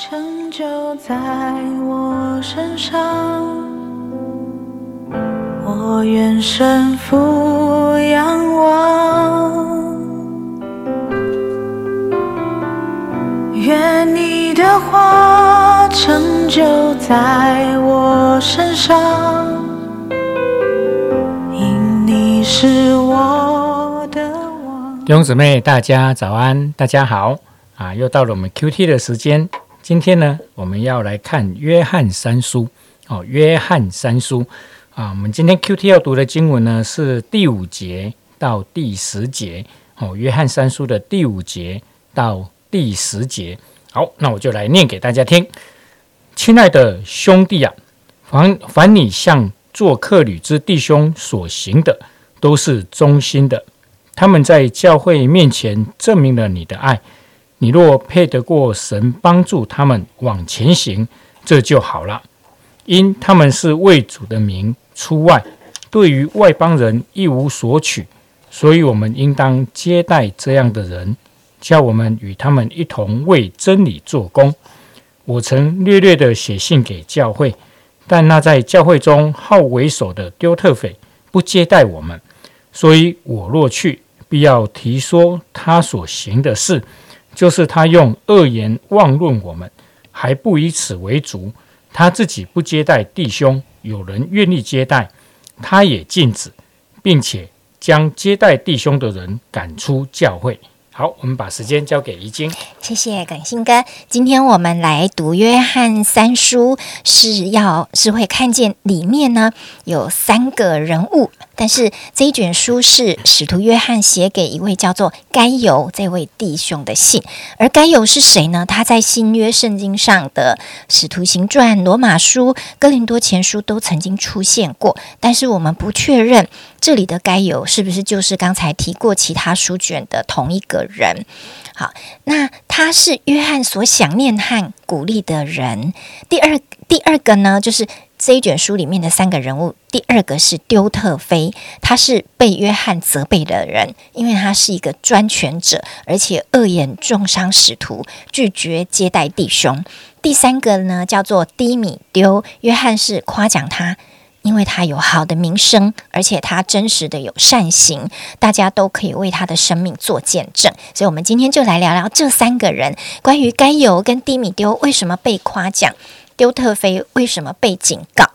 成就在我身上，我愿身俯仰望，愿你的话成就在我身上，因你是我的王。弟兄姊妹，大家早安，大家好啊！又到了我们 Q T 的时间。今天呢，我们要来看约翰三书哦。约翰三书啊，我们今天 Q T 要读的经文呢是第五节到第十节哦。约翰三书的第五节到第十节，好，那我就来念给大家听。亲爱的兄弟啊，凡凡你向做客旅之弟兄所行的，都是忠心的。他们在教会面前证明了你的爱。你若配得过神帮助他们往前行，这就好了。因他们是为主的名出外，对于外邦人一无所取，所以我们应当接待这样的人，叫我们与他们一同为真理做工。我曾略略的写信给教会，但那在教会中好为首的丢特斐不接待我们，所以我若去，必要提说他所行的事。就是他用恶言妄论我们，还不以此为足。他自己不接待弟兄，有人愿意接待，他也禁止，并且将接待弟兄的人赶出教会。好，我们把时间交给怡晶。谢谢耿信哥。今天我们来读约翰三书，是要是会看见里面呢有三个人物，但是这一卷书是使徒约翰写给一位叫做该犹这位弟兄的信。而该犹是谁呢？他在新约圣经上的使徒行传、罗马书、哥林多前书都曾经出现过，但是我们不确认这里的该犹是不是就是刚才提过其他书卷的同一个。人，好，那他是约翰所想念和鼓励的人。第二，第二个呢，就是这一卷书里面的三个人物。第二个是丢特菲，他是被约翰责备的人，因为他是一个专权者，而且恶言重伤使徒，拒绝接待弟兄。第三个呢，叫做低米丢，约翰是夸奖他。因为他有好的名声，而且他真实的有善行，大家都可以为他的生命做见证。所以，我们今天就来聊聊这三个人：关于该犹跟低米丢为什么被夸奖，丢特菲为什么被警告。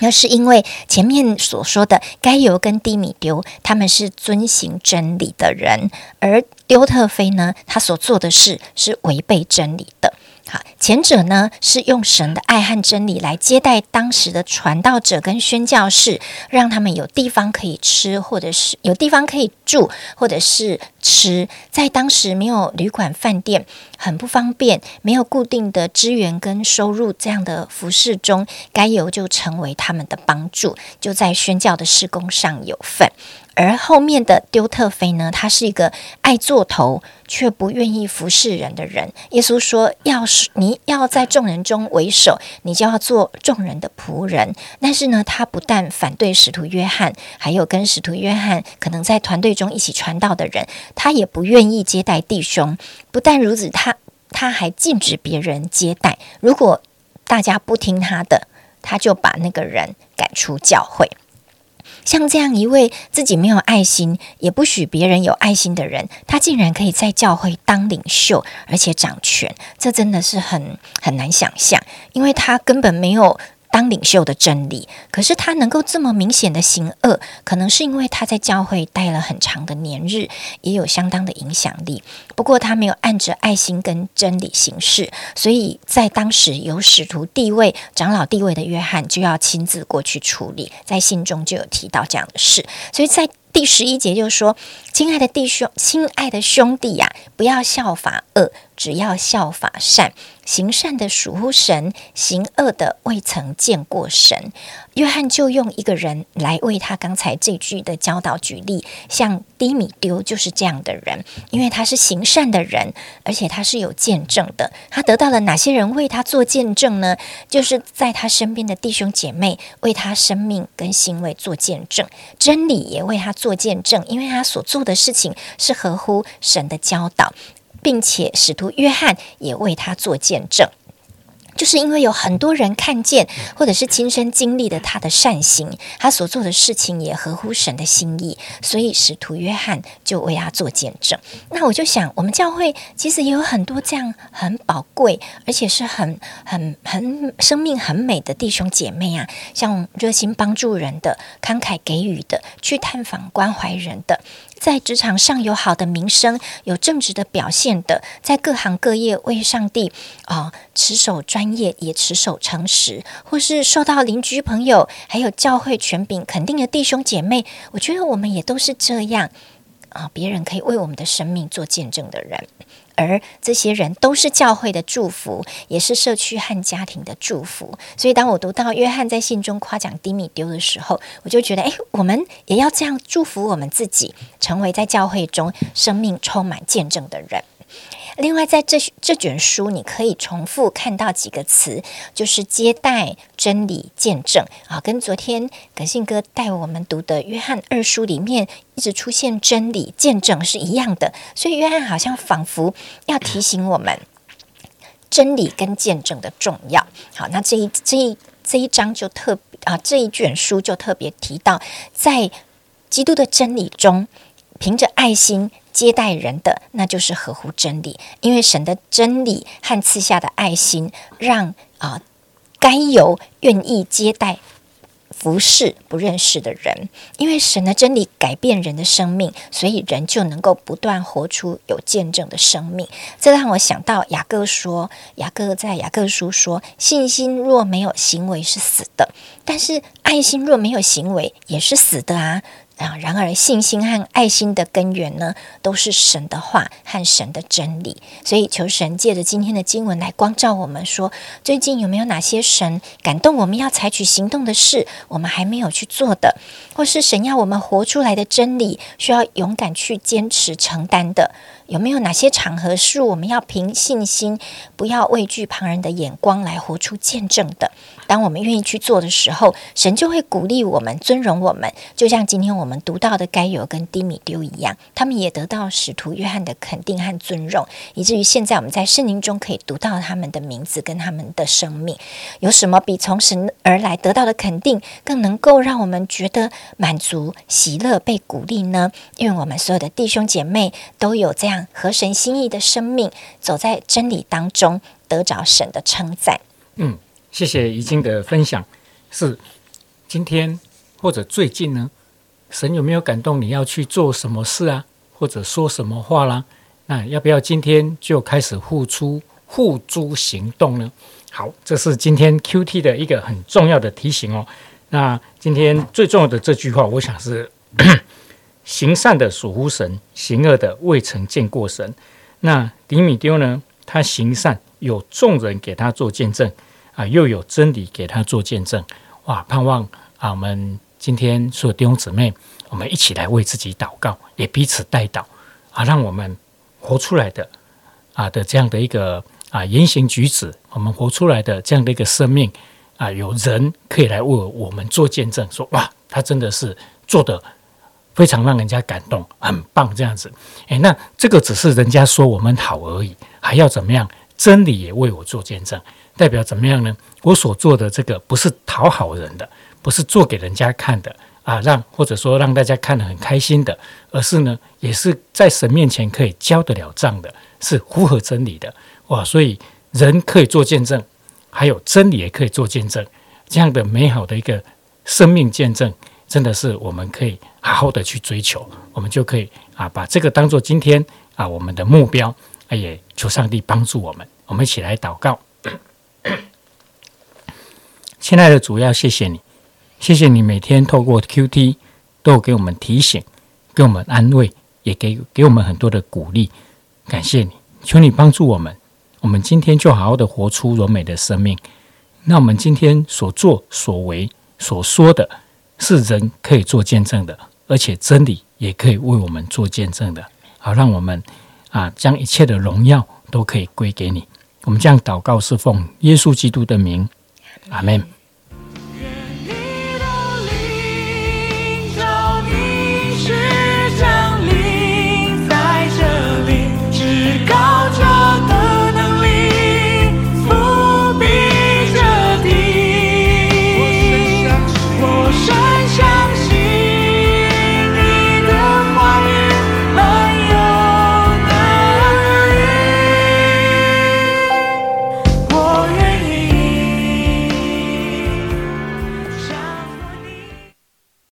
那是因为前面所说的该油跟低米丢，他们是遵行真理的人，而丢特菲呢，他所做的事是违背真理的。好，前者呢是用神的爱和真理来接待当时的传道者跟宣教士，让他们有地方可以吃，或者是有地方可以住，或者是吃。在当时没有旅馆、饭店，很不方便，没有固定的资源跟收入，这样的服饰中，该有就成为他们的帮助，就在宣教的施工上有份。而后面的丢特菲呢，他是一个爱做头却不愿意服侍人的人。耶稣说：“要是你要在众人中为首，你就要做众人的仆人。”但是呢，他不但反对使徒约翰，还有跟使徒约翰可能在团队中一起传道的人，他也不愿意接待弟兄。不但如此，他他还禁止别人接待。如果大家不听他的，他就把那个人赶出教会。像这样一位自己没有爱心，也不许别人有爱心的人，他竟然可以在教会当领袖，而且掌权，这真的是很很难想象，因为他根本没有。当领袖的真理，可是他能够这么明显的行恶，可能是因为他在教会待了很长的年日，也有相当的影响力。不过他没有按着爱心跟真理行事，所以在当时有使徒地位、长老地位的约翰就要亲自过去处理，在信中就有提到这样的事。所以在第十一节就说：“亲爱的弟兄，亲爱的兄弟呀，不要效法恶。”只要效法善，行善的属乎神，行恶的未曾见过神。约翰就用一个人来为他刚才这句的教导举例，像低米丢就是这样的人，因为他是行善的人，而且他是有见证的。他得到了哪些人为他做见证呢？就是在他身边的弟兄姐妹为他生命跟行为做见证，真理也为他做见证，因为他所做的事情是合乎神的教导。并且使徒约翰也为他做见证。就是因为有很多人看见，或者是亲身经历的他的善行，他所做的事情也合乎神的心意，所以使徒约翰就为他做见证。那我就想，我们教会其实也有很多这样很宝贵，而且是很很很生命很美的弟兄姐妹啊，像热心帮助人的、慷慨给予的、去探访关怀人的。在职场上有好的名声、有正直的表现的，在各行各业为上帝啊持守专业，也持守诚实，或是受到邻居朋友还有教会权柄肯定的弟兄姐妹，我觉得我们也都是这样啊，别人可以为我们的生命做见证的人。而这些人都是教会的祝福，也是社区和家庭的祝福。所以，当我读到约翰在信中夸奖迪米丢的时候，我就觉得，哎，我们也要这样祝福我们自己，成为在教会中生命充满见证的人。另外，在这这卷书，你可以重复看到几个词，就是接待、真理、见证啊，跟昨天葛信哥带我们读的约翰二书里面一直出现真理、见证是一样的。所以，约翰好像仿佛要提醒我们真理跟见证的重要。好，那这一这一这一章就特啊，这一卷书就特别提到，在基督的真理中，凭着爱心。接待人的，那就是合乎真理，因为神的真理和赐下的爱心，让啊该由愿意接待服侍不认识的人，因为神的真理改变人的生命，所以人就能够不断活出有见证的生命。这让我想到雅各说，雅各在雅各书说，信心若没有行为是死的，但是爱心若没有行为也是死的啊。啊！然而，信心和爱心的根源呢，都是神的话和神的真理。所以，求神借着今天的经文来光照我们，说最近有没有哪些神感动我们要采取行动的事，我们还没有去做的，或是神要我们活出来的真理，需要勇敢去坚持承担的。有没有哪些场合是我们要凭信心，不要畏惧旁人的眼光来活出见证的？当我们愿意去做的时候，神就会鼓励我们、尊荣我们。就像今天我们读到的该有跟低米丢一样，他们也得到使徒约翰的肯定和尊荣，以至于现在我们在圣经中可以读到他们的名字跟他们的生命。有什么比从神而来得到的肯定，更能够让我们觉得满足、喜乐、被鼓励呢？因为我们所有的弟兄姐妹都有这样。合神心意的生命，走在真理当中，得着神的称赞。嗯，谢谢怡静的分享。是今天或者最近呢，神有没有感动你要去做什么事啊，或者说什么话啦？那要不要今天就开始付出、付诸行动呢？好，这是今天 Q T 的一个很重要的提醒哦。那今天最重要的这句话，我想是。行善的属乎神，行恶的未曾见过神。那迪米丢呢？他行善，有众人给他做见证啊，又有真理给他做见证。哇！盼望啊，我们今天所有弟兄姊妹，我们一起来为自己祷告，也彼此代祷啊，让我们活出来的啊的这样的一个啊言行举止，我们活出来的这样的一个生命啊，有人可以来为我们做见证，说哇，他真的是做的。非常让人家感动，很棒这样子。诶，那这个只是人家说我们好而已，还要怎么样？真理也为我做见证，代表怎么样呢？我所做的这个不是讨好人的，不是做给人家看的啊，让或者说让大家看得很开心的，而是呢，也是在神面前可以交得了账的，是符合真理的哇。所以人可以做见证，还有真理也可以做见证，这样的美好的一个生命见证。真的是我们可以好好的去追求，我们就可以啊把这个当做今天啊我们的目标，也求上帝帮助我们。我们一起来祷告，亲爱的主要谢谢你，谢谢你每天透过 Q T 都给我们提醒，给我们安慰，也给给我们很多的鼓励。感谢你，求你帮助我们，我们今天就好好的活出柔美的生命。那我们今天所做所为所说的。是人可以做见证的，而且真理也可以为我们做见证的。好，让我们啊，将一切的荣耀都可以归给你。我们这样祷告，是奉耶稣基督的名，阿门。